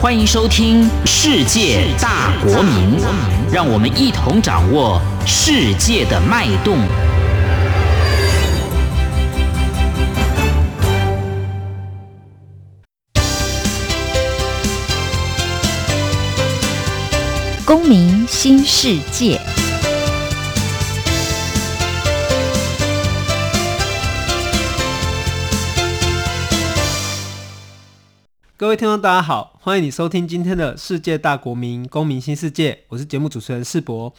欢迎收听《世界大国民》，让我们一同掌握世界的脉动。公民新世界。各位听众，大家好，欢迎你收听今天的《世界大国民公民新世界》，我是节目主持人世博。《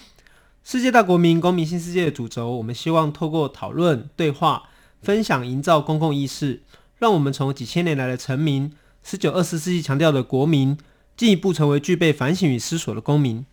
世界大国民公民新世界》的主轴，我们希望透过讨论、对话、分享，营造公共意识，让我们从几千年来的臣民，十九、二十世纪强调的国民，进一步成为具备反省与思索的公民。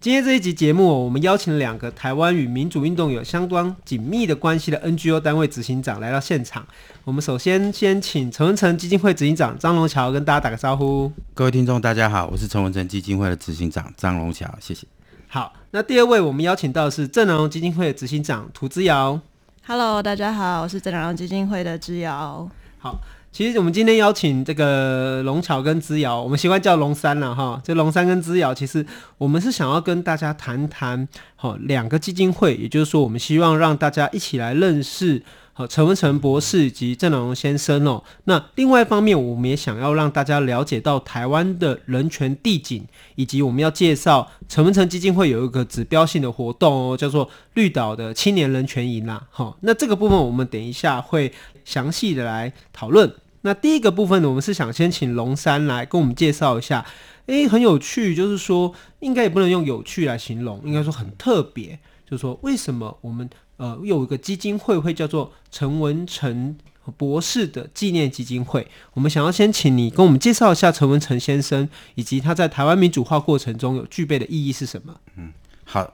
今天这一集节目，我们邀请了两个台湾与民主运动有相当紧密的关系的 NGO 单位执行长来到现场。我们首先先请陈文成基金会执行长张龙桥跟大家打个招呼。各位听众，大家好，我是陈文成基金会的执行长张龙桥，谢谢。好，那第二位我们邀请到的是正南荣基金会的执行长涂之遥。Hello，大家好，我是正南荣基金会的之遥。好。其实我们今天邀请这个龙桥跟之遥，我们习惯叫龙三了哈。这龙三跟之遥，其实我们是想要跟大家谈谈，好两个基金会，也就是说，我们希望让大家一起来认识。好陈文成博士以及郑南榕先生哦，那另外一方面，我们也想要让大家了解到台湾的人权地景，以及我们要介绍陈文成基金会有一个指标性的活动哦，叫做绿岛的青年人权营啦。好，那这个部分我们等一下会详细的来讨论。那第一个部分呢，我们是想先请龙三来跟我们介绍一下。诶，很有趣，就是说应该也不能用有趣来形容，应该说很特别，就说为什么我们。呃，有一个基金会会叫做陈文成博士的纪念基金会。我们想要先请你跟我们介绍一下陈文成先生，以及他在台湾民主化过程中有具备的意义是什么？嗯，好，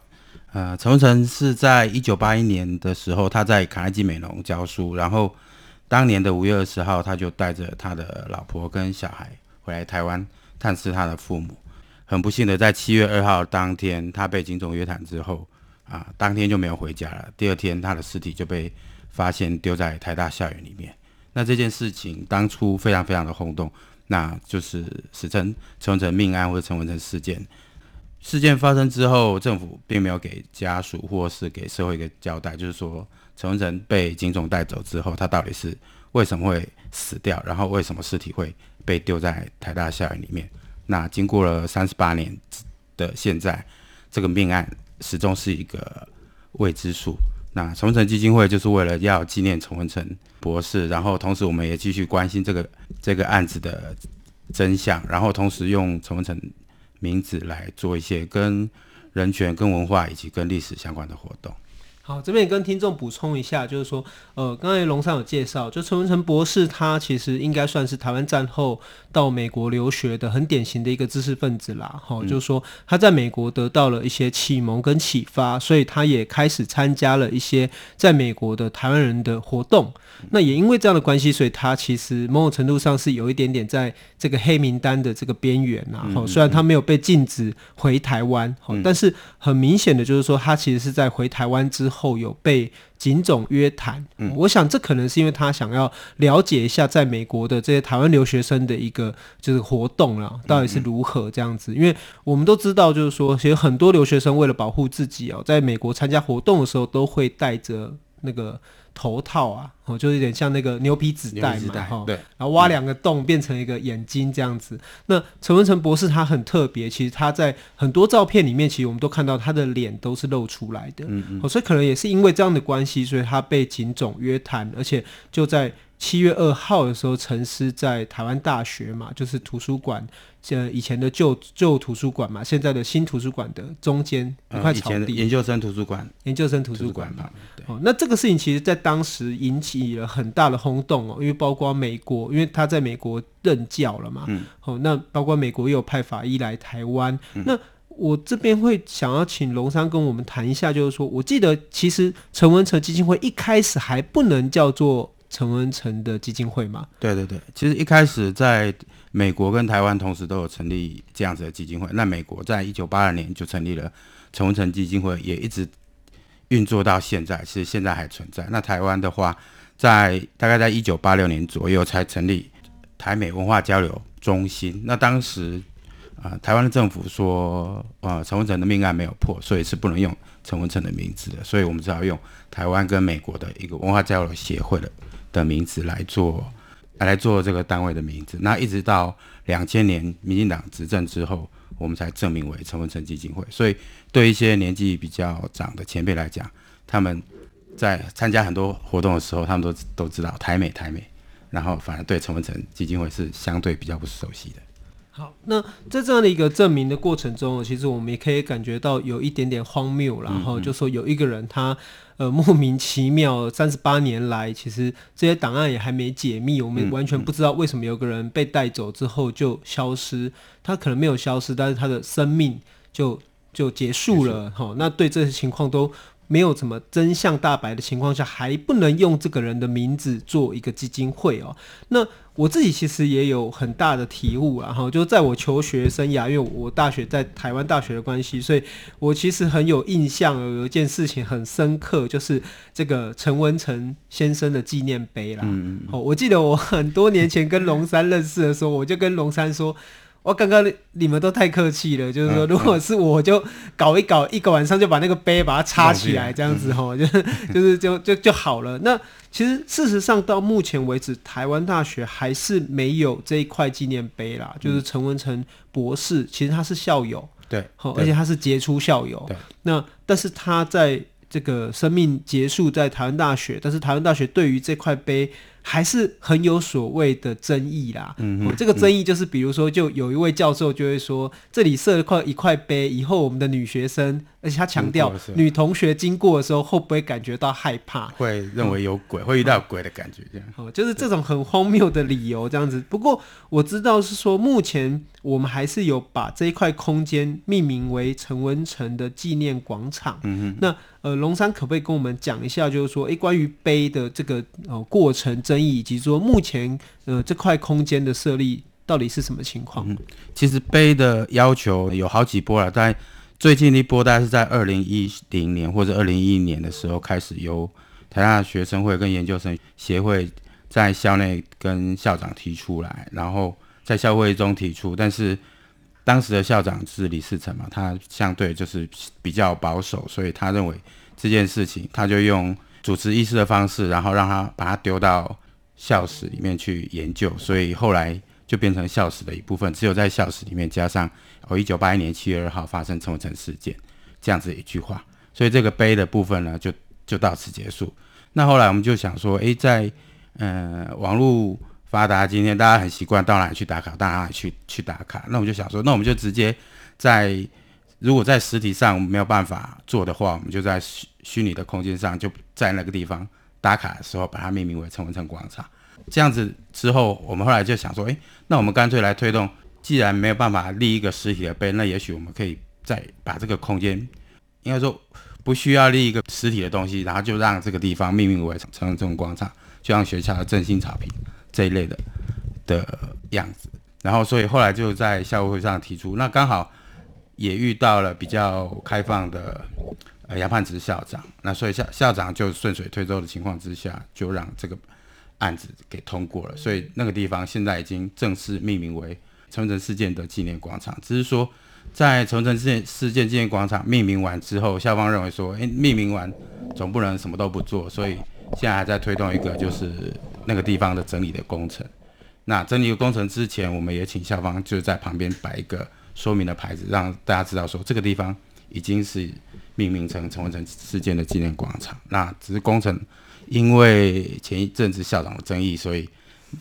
呃，陈文成是在一九八一年的时候，他在卡内基美容教书，然后当年的五月二十号，他就带着他的老婆跟小孩回来台湾探视他的父母。很不幸的，在七月二号当天，他被警总约谈之后。啊，当天就没有回家了。第二天，他的尸体就被发现丢在台大校园里面。那这件事情当初非常非常的轰动，那就是史称陈文成命案或者陈文成事件。事件发生之后，政府并没有给家属或是给社会一个交代，就是说陈文成被警总带走之后，他到底是为什么会死掉，然后为什么尸体会被丢在台大校园里面？那经过了三十八年的现在，这个命案。始终是一个未知数。那崇文成基金会就是为了要纪念崇文成博士，然后同时我们也继续关心这个这个案子的真相，然后同时用崇文成名字来做一些跟人权、跟文化以及跟历史相关的活动。好，这边也跟听众补充一下，就是说，呃，刚才龙三有介绍，就陈文成博士，他其实应该算是台湾战后到美国留学的很典型的一个知识分子啦。好、嗯，就是说他在美国得到了一些启蒙跟启发，所以他也开始参加了一些在美国的台湾人的活动。那也因为这样的关系，所以他其实某种程度上是有一点点在这个黑名单的这个边缘啊。好，虽然他没有被禁止回台湾，好，但是很明显的就是说，他其实是在回台湾之后有被警总约谈。嗯，我想这可能是因为他想要了解一下在美国的这些台湾留学生的一个就是活动啊，到底是如何这样子。因为我们都知道，就是说，其实很多留学生为了保护自己哦，在美国参加活动的时候都会带着那个。头套啊，哦，就有点像那个牛皮纸袋嘛，哈，对，然后挖两个洞变成一个眼睛这样子。嗯、那陈文成博士他很特别，其实他在很多照片里面，其实我们都看到他的脸都是露出来的，嗯嗯，哦，所以可能也是因为这样的关系，所以他被警总约谈，而且就在。七月二号的时候，陈思在台湾大学嘛，就是图书馆，呃，以前的旧旧图书馆嘛，现在的新图书馆的中间一块草地，研究生图书馆，研究生图书馆嘛。哦，那这个事情其实在当时引起了很大的轰动哦，因为包括美国，因为他在美国任教了嘛，嗯，哦，那包括美国也有派法医来台湾，嗯，那我这边会想要请龙山跟我们谈一下，就是说我记得其实陈文成基金会一开始还不能叫做。陈文成的基金会吗？对对对，其实一开始在美国跟台湾同时都有成立这样子的基金会。那美国在一九八二年就成立了陈文成基金会，也一直运作到现在，是现在还存在。那台湾的话，在大概在一九八六年左右才成立台美文化交流中心。那当时啊、台湾的政府说，呃，陈文成的命案没有破，所以是不能用陈文成的名字的，所以我们只好用台湾跟美国的一个文化交流协会的的名字来做，来做这个单位的名字。那一直到两千年民进党执政之后，我们才证明为陈文成基金会。所以对一些年纪比较长的前辈来讲，他们在参加很多活动的时候，他们都都知道台美台美，然后反而对陈文成基金会是相对比较不熟悉的。好，那在这样的一个证明的过程中，其实我们也可以感觉到有一点点荒谬，然后就说有一个人他呃莫名其妙三十八年来，其实这些档案也还没解密，我们完全不知道为什么有个人被带走之后就消失，他可能没有消失，但是他的生命就就结束了。好，那对这些情况都没有什么真相大白的情况下，还不能用这个人的名字做一个基金会哦。那我自己其实也有很大的体悟，啊，哈就在我求学生涯，因为我大学在台湾大学的关系，所以我其实很有印象，有一件事情很深刻，就是这个陈文成先生的纪念碑啦。嗯，哦，我记得我很多年前跟龙山认识的时候，我就跟龙山说。我刚刚你们都太客气了，就是说，如果是我就搞一搞，一个晚上就把那个杯把它插起来，这样子吼，就就是就就就好了。那其实事实上到目前为止，台湾大学还是没有这一块纪念碑啦。就是陈文成博士，其实他是校友，对，好，而且他是杰出校友。对，那但是他在这个生命结束在台湾大学，但是台湾大学对于这块碑。还是很有所谓的争议啦。嗯，这个争议就是，比如说，就有一位教授就会说，这里设了块一块碑，以后我们的女学生，而且他强调，女同学经过的时候会不会感觉到害怕？会认为有鬼，会遇到鬼的感觉，这样。哦，就是这种很荒谬的理由，这样子。不过我知道是说，目前我们还是有把这一块空间命名为陈文成的纪念广场。嗯哼。那呃，龙山可不可以跟我们讲一下，就是说，诶，关于碑的这个呃过程争议，以及说目前呃这块空间的设立到底是什么情况？嗯，其实碑的要求有好几波了，但最近一波大概是在二零一零年或者二零一一年的时候开始，由台大学生会跟研究生协会在校内跟校长提出来，然后在校会中提出，但是。当时的校长是李世成嘛，他相对就是比较保守，所以他认为这件事情，他就用主持议事的方式，然后让他把它丢到校史里面去研究，所以后来就变成校史的一部分。只有在校史里面加上哦，一九八一年七月二号发生陈文成事件这样子一句话，所以这个碑的部分呢，就就到此结束。那后来我们就想说，诶，在呃网络。发达，今天大家很习惯到哪里去打卡，到哪里去去打卡。那我们就想说，那我们就直接在如果在实体上没有办法做的话，我们就在虚虚拟的空间上，就在那个地方打卡的时候，把它命名为陈文成广场。这样子之后，我们后来就想说，诶，那我们干脆来推动，既然没有办法立一个实体的碑，那也许我们可以再把这个空间，应该说不需要立一个实体的东西，然后就让这个地方命名为陈文成广场，就像学校的振兴草坪。这一类的的样子，然后所以后来就在校务会上提出，那刚好也遇到了比较开放的呃杨泮池校长，那所以校校长就顺水推舟的情况之下，就让这个案子给通过了，所以那个地方现在已经正式命名为陈文成事件的纪念广场。只是说在陈文成事件事件纪念广场命名完之后，校方认为说，哎，命名完总不能什么都不做，所以现在还在推动一个就是。那个地方的整理的工程，那整理的工程之前，我们也请校方就在旁边摆一个说明的牌子，让大家知道说这个地方已经是命名成陈文成事件的纪念广场。那只是工程，因为前一阵子校长的争议，所以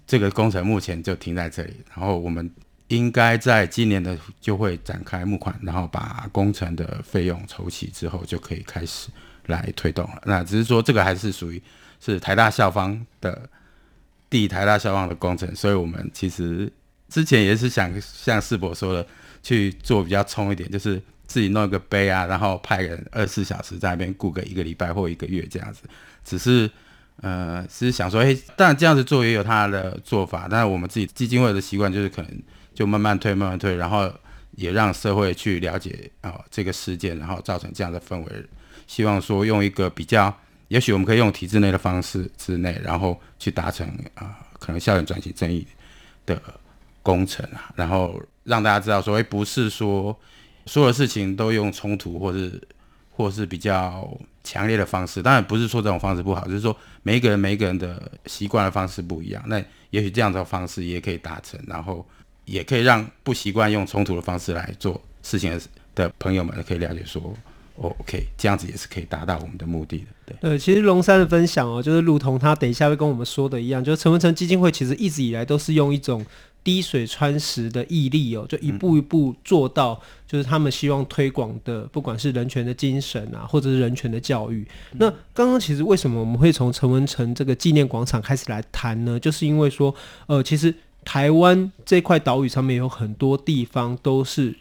这个工程目前就停在这里。然后我们应该在今年的就会展开募款，然后把工程的费用筹齐之后，就可以开始来推动了。那只是说这个还是属于是台大校方的。地台大消防的工程，所以我们其实之前也是想像世博说的去做比较冲一点，就是自己弄一个杯啊，然后派人二十四小时在那边顾个一个礼拜或一个月这样子。只是呃，是想说，诶，当然这样子做也有他的做法，但是我们自己基金会的习惯就是可能就慢慢推，慢慢推，然后也让社会去了解啊、这个事件，然后造成这样的氛围。希望说用一个比较。也许我们可以用体制内的方式之内，然后去达成啊、可能校园转型正义的工程啊，然后让大家知道，所谓不是说所有事情都用冲突或是或是比较强烈的方式。当然不是说这种方式不好，就是说每一个人每一个人的习惯的方式不一样。那也许这样的方式也可以达成，然后也可以让不习惯用冲突的方式来做事情的朋友们可以了解说。哦，OK，这样子也是可以达到我们的目的的。对，对，其实龙山的分享哦，就是如同他等一下会跟我们说的一样，就是陈文成基金会其实一直以来都是用一种滴水穿石的毅力哦，就一步一步做到，就是他们希望推广的，不管是人权的精神啊，或者是人权的教育。那刚刚其实为什么我们会从陈文成这个纪念广场开始来谈呢？就是因为说，呃，其实台湾这块岛屿上面有很多地方都是。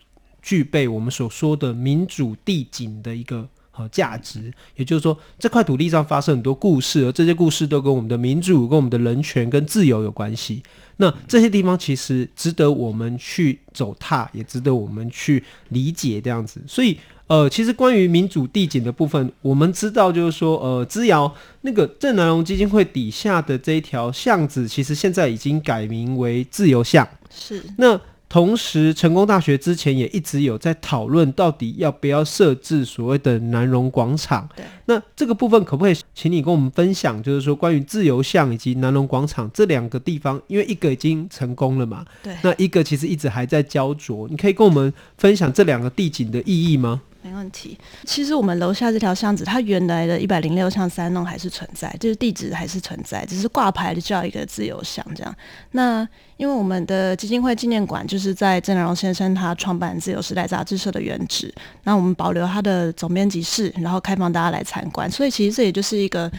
具备我们所说的民主地景的一个好价值，也就是说，这块土地上发生很多故事，而这些故事都跟我们的民主、跟我们的人权、跟自由有关系。那这些地方其实值得我们去走踏，也值得我们去理解这样子。所以，呃，其实关于民主地景的部分，我们知道就是说，呃，资瑶那个郑南榕基金会底下的这一条巷子，其实现在已经改名为自由巷。是那。同时，成功大学之前也一直有在讨论，到底要不要设置所谓的南荣广场。对，那这个部分可不可以请你跟我们分享，就是说关于自由巷以及南荣广场这两个地方，因为一个已经成功了嘛，对，那一个其实一直还在焦灼，你可以跟我们分享这两个地景的意义吗？没问题。其实我们楼下这条巷子，它原来的一百零六巷三弄还是存在，就是地址还是存在，只是挂牌的叫一个自由巷这样。那因为我们的基金会纪念馆就是在郑南荣先生他创办《自由时代》杂志社的原址，那我们保留他的总编辑室，然后开放大家来参观。所以其实这也就是一个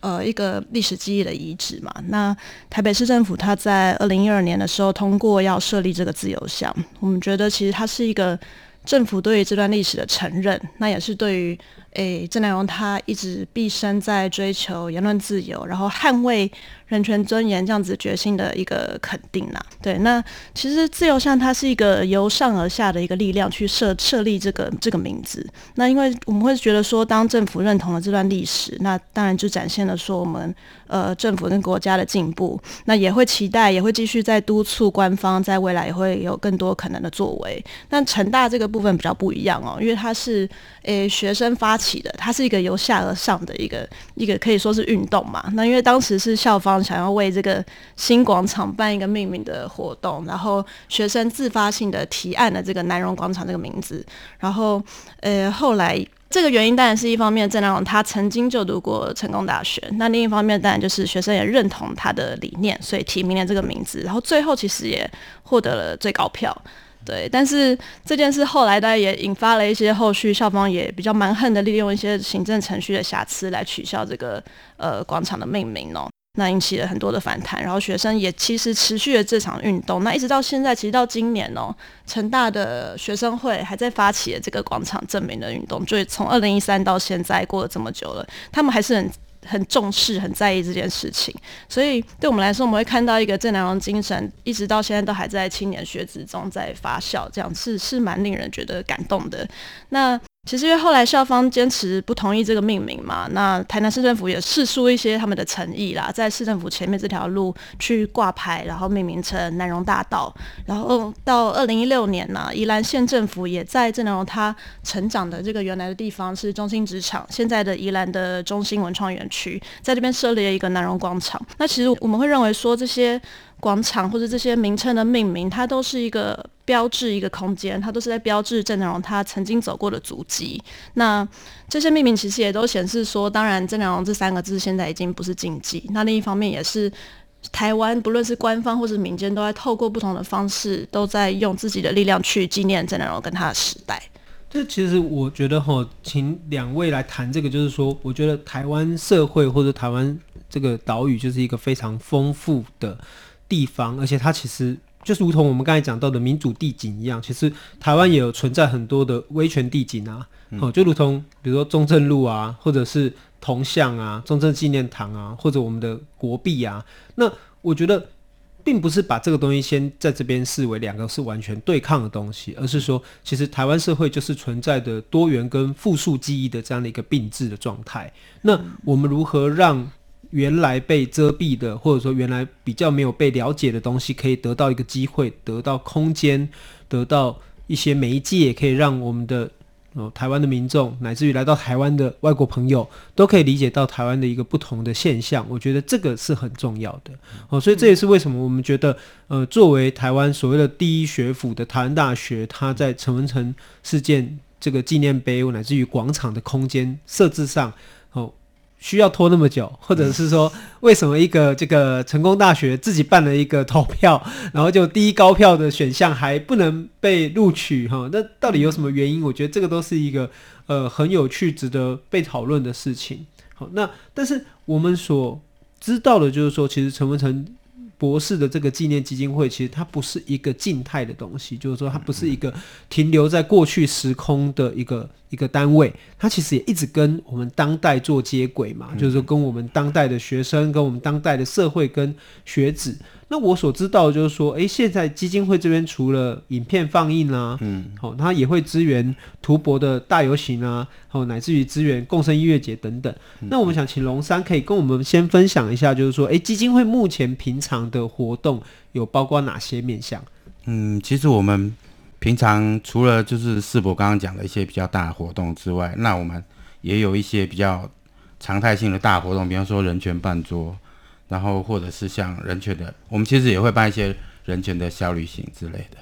呃一个历史记忆的遗址嘛。那台北市政府他在二零一二年的时候通过要设立这个自由巷，我们觉得其实它是一个。政府对于这段历史的承认，那也是对于诶郑南榕他一直毕生在追求言论自由，然后捍卫。人权尊严这样子决心的一个肯定呐，对，那其实自由巷它是一个由上而下的一个力量去设设立这个这个名字，那因为我们会觉得说，当政府认同了这段历史，那当然就展现了说我们呃政府跟国家的进步，那也会期待，也会继续在督促官方在未来也会有更多可能的作为。但成大这个部分比较不一样哦，因为它是诶学生发起的，它是一个由下而上的一个一个可以说是运动嘛。那因为当时是校方。想要为这个新广场办一个命名的活动，然后学生自发性的提案了这个南荣广场这个名字，然后呃后来这个原因当然是一方面，郑南榕他曾经就读过成功大学，那另一方面当然就是学生也认同他的理念，所以提名了这个名字，然后最后其实也获得了最高票，对，但是这件事后来大家也引发了一些后续校方也比较蛮横的利用一些行政程序的瑕疵来取消这个呃广场的命名哦。那引起了很多的反弹，然后学生也其实持续了这场运动。那一直到现在，其实到今年哦，成大的学生会还在发起了这个广场正名的运动。就从二零一三到现在过了这么久了，他们还是很很重视、很在意这件事情。所以对我们来说，我们会看到一个正能量精神，一直到现在都还在青年学子中在发酵，这样是是蛮令人觉得感动的。那。其实因为后来校方坚持不同意这个命名嘛，那台南市政府也试出一些他们的诚意啦，在市政府前面这条路去挂牌，然后命名成南荣大道。然后到二零一六年呢，宜兰县政府也在郑南榕他成长的这个原来的地方是中心职场，现在的宜兰的中心文创园区，在这边设立了一个南荣广场。那其实我们会认为说这些。广场或者这些名称的命名，它都是一个标志，一个空间，它都是在标志郑南榕他曾经走过的足迹。那这些命名其实也都显示说，当然郑南榕这三个字现在已经不是禁忌。那另一方面也是台湾不论是官方或是民间，都在透过不同的方式，都在用自己的力量去纪念郑南榕跟他的时代。这其实我觉得哈，请两位来谈这个，就是说，我觉得台湾社会或者台湾这个岛屿就是一个非常丰富的。地方，而且它其实就是如同我们刚才讲到的民主地景一样，其实台湾也有存在很多的威权地景啊，哦、嗯，就如同比如说中正路啊，或者是铜像啊、中正纪念堂啊，或者我们的国币啊。那我觉得并不是把这个东西先在这边视为两个是完全对抗的东西，而是说，其实台湾社会就是存在的多元跟复数记忆的这样的一个并置的状态。那我们如何让原来被遮蔽的，或者说原来比较没有被了解的东西，可以得到一个机会，得到空间，得到一些媒介，可以让我们的。哦，台湾的民众乃至于来到台湾的外国朋友，都可以理解到台湾的一个不同的现象。我觉得这个是很重要的。哦，所以这也是为什么我们觉得，呃，作为台湾所谓的第一学府的台湾大学，它在陈文成事件这个纪念碑乃至于广场的空间设置上，哦。需要拖那么久，或者是说，为什么一个这个成功大学自己办了一个投票，然后就第一高票的选项还不能被录取哈？那到底有什么原因？我觉得这个都是一个呃很有趣、值得被讨论的事情。好，那但是我们所知道的就是说，其实陈文成。博士的这个纪念基金会，其实它不是一个静态的东西，就是说它不是一个停留在过去时空的一个一个单位，它其实也一直跟我们当代做接轨嘛，就是说跟我们当代的学生、跟我们当代的社会、跟学子。那我所知道的就是说，诶、欸，现在基金会这边除了影片放映啊，嗯，好、哦，它也会支援图博的大游行啊，好、哦，乃至于支援共生音乐节等等。嗯、那我们想请龙山可以跟我们先分享一下，就是说，诶、欸，基金会目前平常的活动有包括哪些面向？嗯，其实我们平常除了就是世博刚刚讲的一些比较大的活动之外，那我们也有一些比较常态性的大活动，比方说人权办桌。然后，或者是像人权的，我们其实也会办一些人权的小旅行之类的。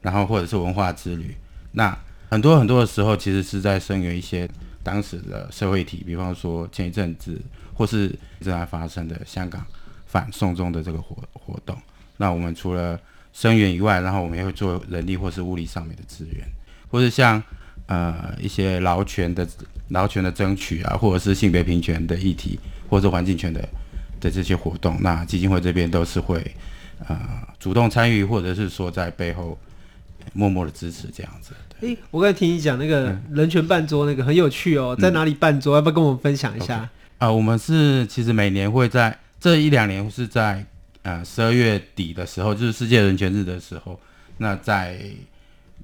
然后，或者是文化之旅。那很多很多的时候，其实是在声援一些当时的社会体，比方说前一阵子或是正在发生的香港反送中的这个活活动。那我们除了声援以外，然后我们也会做人力或是物力上面的资源，或是像呃一些劳权的劳权的争取啊，或者是性别平权的议题，或者是环境权的。的这些活动，那基金会这边都是会呃主动参与，或者是说在背后默默的支持这样子。诶、欸，我刚才听你讲那个人权办桌，那个很有趣哦，嗯、在哪里办桌？要不要跟我们分享一下？啊、okay. 呃，我们是其实每年会在这一两年是在呃十二月底的时候，就是世界人权日的时候，那在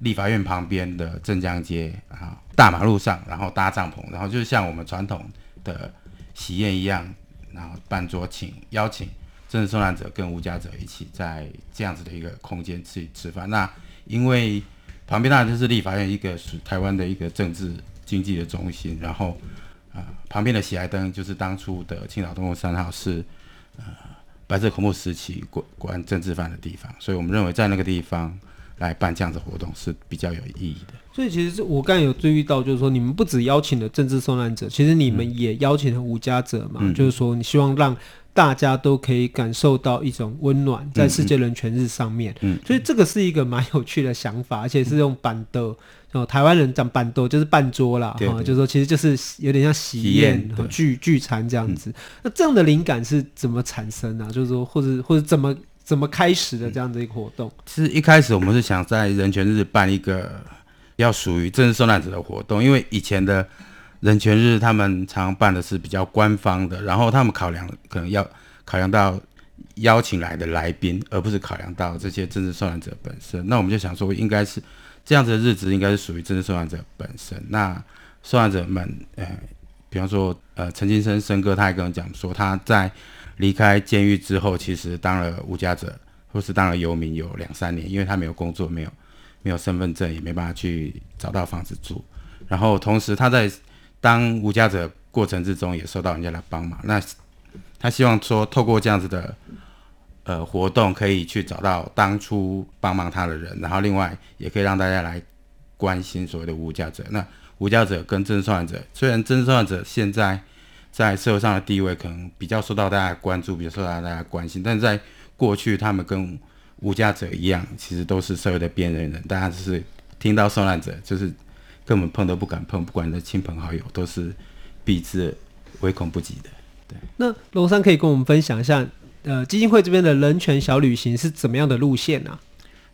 立法院旁边的镇江街啊大马路上，然后搭帐篷，然后就是像我们传统的喜宴一样。然后办桌请邀请政治受难者跟无家者一起在这样子的一个空间去吃饭。那因为旁边当然就是立法院，一个属台湾的一个政治经济的中心。然后啊、旁边的喜来登就是当初的青岛东路三号是呃白色恐怖时期关关政治犯的地方，所以我们认为在那个地方来办这样子活动是比较有意义的。所以其实我刚才有注意到，就是说你们不只邀请了政治受难者，其实你们也邀请了无家者嘛。嗯、就是说你希望让大家都可以感受到一种温暖，在世界人权日上面。嗯，所以这个是一个蛮有趣的想法，而且是用板凳。哦，台湾人讲办桌就是办桌啦，哈，就是说其实就是有点像喜宴、聚聚餐这样子。嗯、那这样的灵感是怎么产生呢、啊？就是说，或者或者怎么怎么开始的这样的一个活动？其实一开始我们是想在人权日办一个。要属于政治受难者的活动，因为以前的人权日他们常办的是比较官方的，然后他们考量可能要考量到邀请来的来宾，而不是考量到这些政治受难者本身。那我们就想说，应该是这样子的日子，应该是属于政治受难者本身。那受难者们，呃，比方说，呃，陈金生生哥，他还跟我讲说，他在离开监狱之后，其实当了无家者，或是当了游民有两三年，因为他没有工作，没有。没有身份证，也没办法去找到房子住。然后同时他在当无家者过程之中，也受到人家来帮忙。那他希望说，透过这样子的呃活动，可以去找到当初帮忙他的人。然后另外也可以让大家来关心所谓的无家者。那无家者跟政治受难者，虽然政治受难者现在在社会上的地位可能比较受到大家关注，比较受到大家关心，但是在过去他们跟无家者一样，其实都是社会的边缘人。大家只是听到受难者，就是根本碰都不敢碰，不管你的亲朋好友，都是避之唯恐不及的。对，那龙山可以跟我们分享一下，呃，基金会这边的人权小旅行是怎么样的路线呢、啊？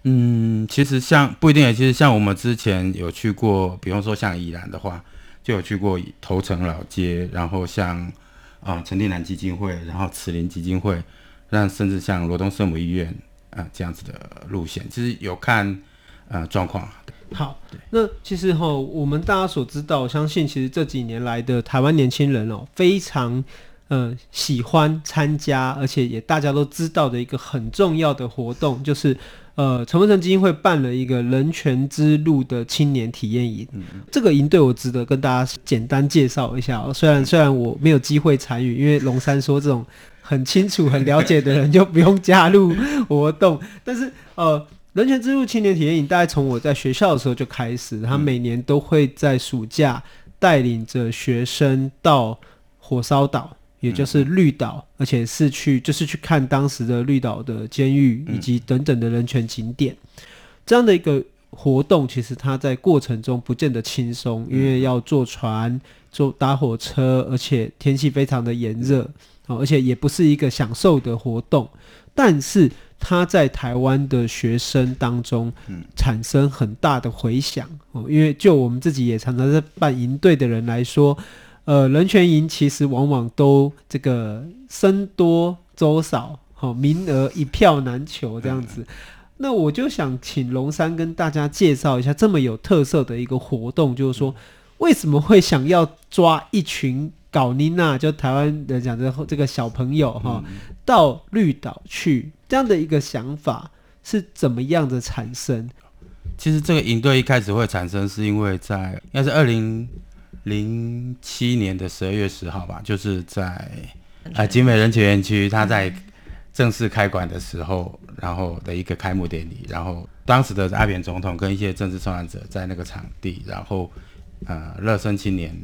嗯，其实像不一定，其实像我们之前有去过，比方说像宜兰的话，就有去过头城老街，然后像啊陈定南基金会，然后慈林基金会，让甚至像罗东圣母医院。啊，这样子的路线，其实有看呃状况。好，那其实哈，我们大家所知道，我相信其实这几年来的台湾年轻人哦，非常呃喜欢参加，而且也大家都知道的一个很重要的活动，就是呃陈文成基金会办了一个人权之路的青年体验营。嗯、这个营队我值得跟大家简单介绍一下。哦虽然虽然我没有机会参与，因为龙山说这种很清楚、很了解的人就不用加入活动，但是呃。人权之路青年体验营，大概从我在学校的时候就开始。他每年都会在暑假带领着学生到火烧岛，也就是绿岛，而且是去就是去看当时的绿岛的监狱以及等等的人权景点。这样的一个活动，其实它在过程中不见得轻松，因为要坐船、坐搭火车，而且天气非常的炎热，而且也不是一个享受的活动，但是。他在台湾的学生当中产生很大的回响哦，因为就我们自己也常常在办营队的人来说，呃，人权营其实往往都这个僧多粥少，好，名额一票难求这样子。那我就想请龙山跟大家介绍一下这么有特色的一个活动，就是说为什么会想要抓一群搞妮娜，就台湾人讲的这个小朋友哈，到绿岛去。这样的一个想法是怎么样的产生？其实这个营队一开始会产生，是因为在应该是二零零七年的十二月十号吧，就是在啊景美人权园区，他在正式开馆的时候，然后的一个开幕典礼，然后当时的阿扁总统跟一些政治受难者在那个场地，然后呃乐生青年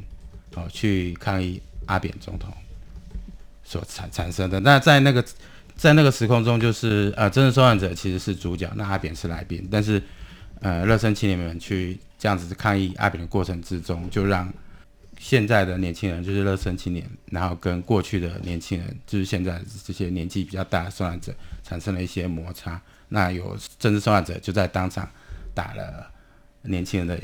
哦去抗议阿扁总统所产产生的。那在那个。在那个时空中，就是呃，政治受难者其实是主角，那阿扁是来宾。但是，呃，乐生青年们去这样子抗议阿扁的过程之中，就让现在的年轻人，就是乐生青年，然后跟过去的年轻人，就是现在这些年纪比较大的受难者，产生了一些摩擦。那有政治受难者就在当场打了年轻人的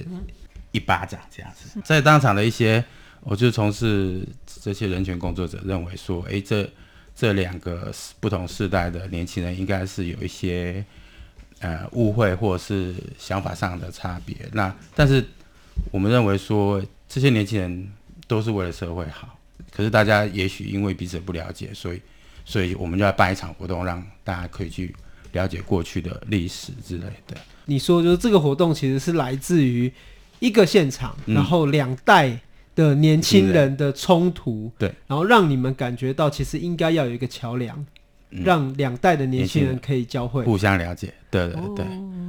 一巴掌，这样子。在当场的一些，我就从事这些人权工作者认为说，诶，这。这两个不同世代的年轻人应该是有一些呃误会或者是想法上的差别。那但是我们认为说这些年轻人都是为了社会好，可是大家也许因为彼此不了解，所以所以我们就要办一场活动，让大家可以去了解过去的历史之类的。你说就是这个活动其实是来自于一个现场，嗯、然后两代。的年轻人的冲突，对，然后让你们感觉到其实应该要有一个桥梁，嗯、让两代的年轻人可以交汇、互相了解。对对对，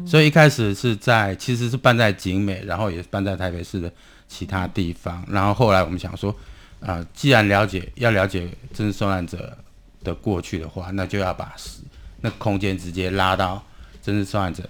所以一开始是在其实是办在景美，然后也是办在台北市的其他地方，然后后来我们想说，啊、呃，既然了解要了解真实受难者的过去的话，那就要把那空间直接拉到真实受难者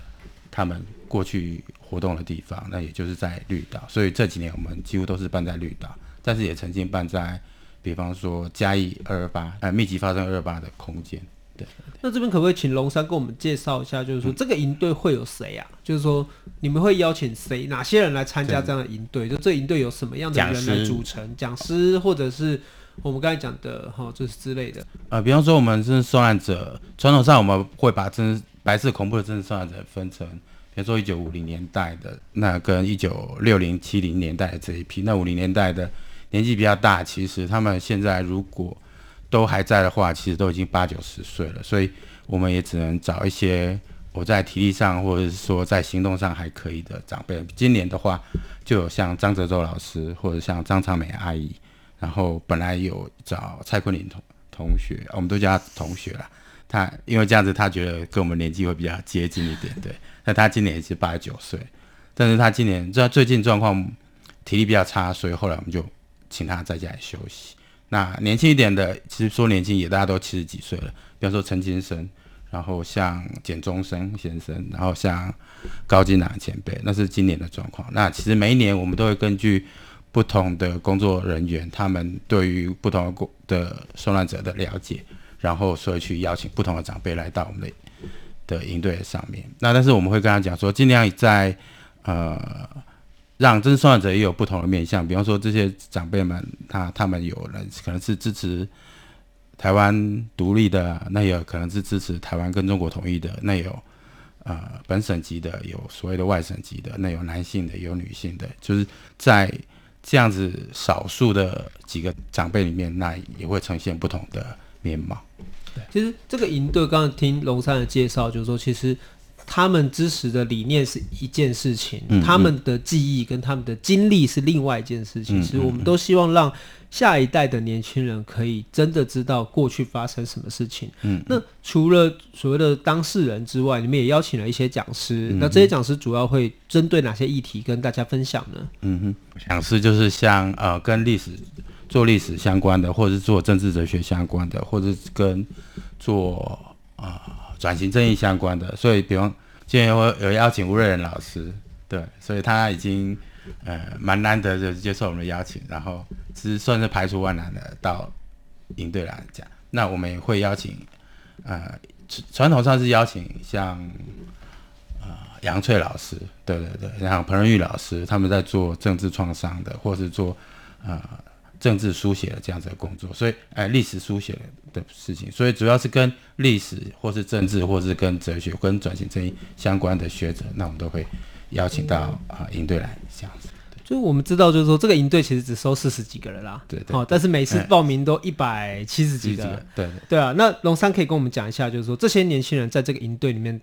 他们过去。活动的地方，那也就是在绿岛，所以这几年我们几乎都是办在绿岛，但是也曾经办在，比方说嘉义二二八，呃，密集发生二二八的空间。对，那这边可不可以请龙山跟我们介绍一下，就是说这个营队会有谁啊？嗯、就是说你们会邀请谁，哪些人来参加这样的营队？就这营队有什么样的人来组成？讲师，或者是我们刚才讲的哈，就是之类的。呃，比方说我们真正受难者，传统上我们会把真白色恐怖的真正受难者分成。比如说一九五零年代的那跟一九六零七零年代的这一批，那五零年代的年纪比较大，其实他们现在如果都还在的话，其实都已经八九十岁了，所以我们也只能找一些我在体力上或者是说在行动上还可以的长辈。今年的话，就有像张泽洲老师或者像张长美阿姨，然后本来有找蔡坤林同同学，我们都叫他同学了。他因为这样子，他觉得跟我们年纪会比较接近一点，对。那他今年也是八九岁，但是他今年在最近状况体力比较差，所以后来我们就请他在家里休息。那年轻一点的，其实说年轻也大家都七十几岁了，比方说陈金生，然后像简中生先生，然后像高金南前辈，那是今年的状况。那其实每一年我们都会根据不同的工作人员，他们对于不同的受难者的了解。然后，所以去邀请不同的长辈来到我们的的营队上面。那但是我们会跟他讲说，尽量在呃，让真算者也有不同的面向。比方说，这些长辈们，他他们有人可能是支持台湾独立的，那也有可能是支持台湾跟中国统一的。那有呃本省籍的，有所谓的外省籍的，那有男性的，有女性的，就是在这样子少数的几个长辈里面，那也会呈现不同的面貌。对，其实这个营队刚刚听龙山的介绍，就是说，其实他们支持的理念是一件事情，他们的记忆跟他们的经历是另外一件事情。其实、嗯嗯、我们都希望让下一代的年轻人可以真的知道过去发生什么事情。嗯，那除了所谓的当事人之外，你们也邀请了一些讲师。嗯、那这些讲师主要会针对哪些议题跟大家分享呢？嗯哼，讲师就是像呃，跟历史。做历史相关的，或者是做政治哲学相关的，或者是跟做啊转、呃、型正义相关的。所以，比方今天我有邀请吴瑞仁老师，对，所以他已经呃蛮难得的接受我们的邀请，然后其实算是排除万难的到营队来讲。那我们也会邀请呃传统上是邀请像呃杨翠老师，对对对，然后彭仁玉老师，他们在做政治创伤的，或是做呃。政治书写的这样子的工作，所以哎，历史书写的事情，所以主要是跟历史或是政治，或是跟哲学、跟转型正义相关的学者，那我们都会邀请到啊营队来这样子。就我们知道，就是说这个营队其实只收四十几个人啦，对，对，但是每次报名都一百七十几个，对对，对啊。那龙山可以跟我们讲一下，就是说这些年轻人在这个营队里面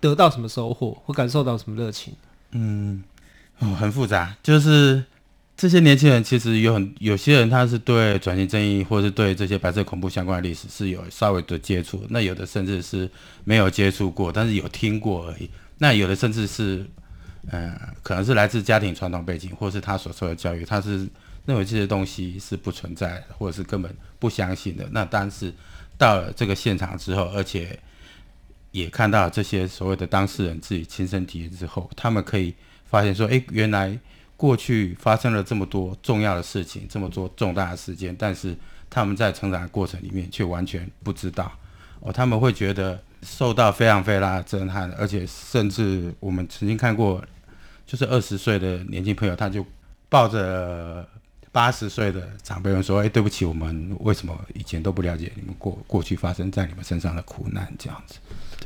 得到什么收获，或感受到什么热情？嗯，哦，很复杂，就是。这些年轻人其实有很有些人，他是对转型正义或者是对这些白色恐怖相关的历史是有稍微的接触，那有的甚至是没有接触过，但是有听过而已。那有的甚至是，呃，可能是来自家庭传统背景，或是他所受的教育，他是认为这些东西是不存在，或者是根本不相信的。那但是到了这个现场之后，而且也看到这些所谓的当事人自己亲身体验之后，他们可以发现说，哎，原来。过去发生了这么多重要的事情，这么多重大的事件，但是他们在成长的过程里面却完全不知道哦，他们会觉得受到非常非常震撼，而且甚至我们曾经看过，就是二十岁的年轻朋友，他就抱着八十岁的长辈们说：“哎，对不起，我们为什么以前都不了解你们过过去发生在你们身上的苦难？”这样子。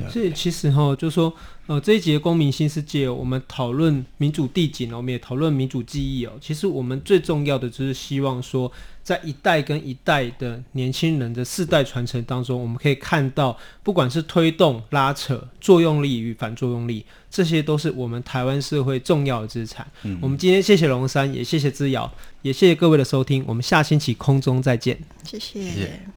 所以其实哈，就是说，呃，这一节公民新世界，我们讨论民主递进，我们也讨论民主记忆哦。其实我们最重要的就是希望说，在一代跟一代的年轻人的世代传承当中，我们可以看到，不管是推动、拉扯、作用力与反作用力，这些都是我们台湾社会重要的资产。嗯，我们今天谢谢龙山，也谢谢之瑶，也谢谢各位的收听。我们下星期空中再见，谢谢。谢谢。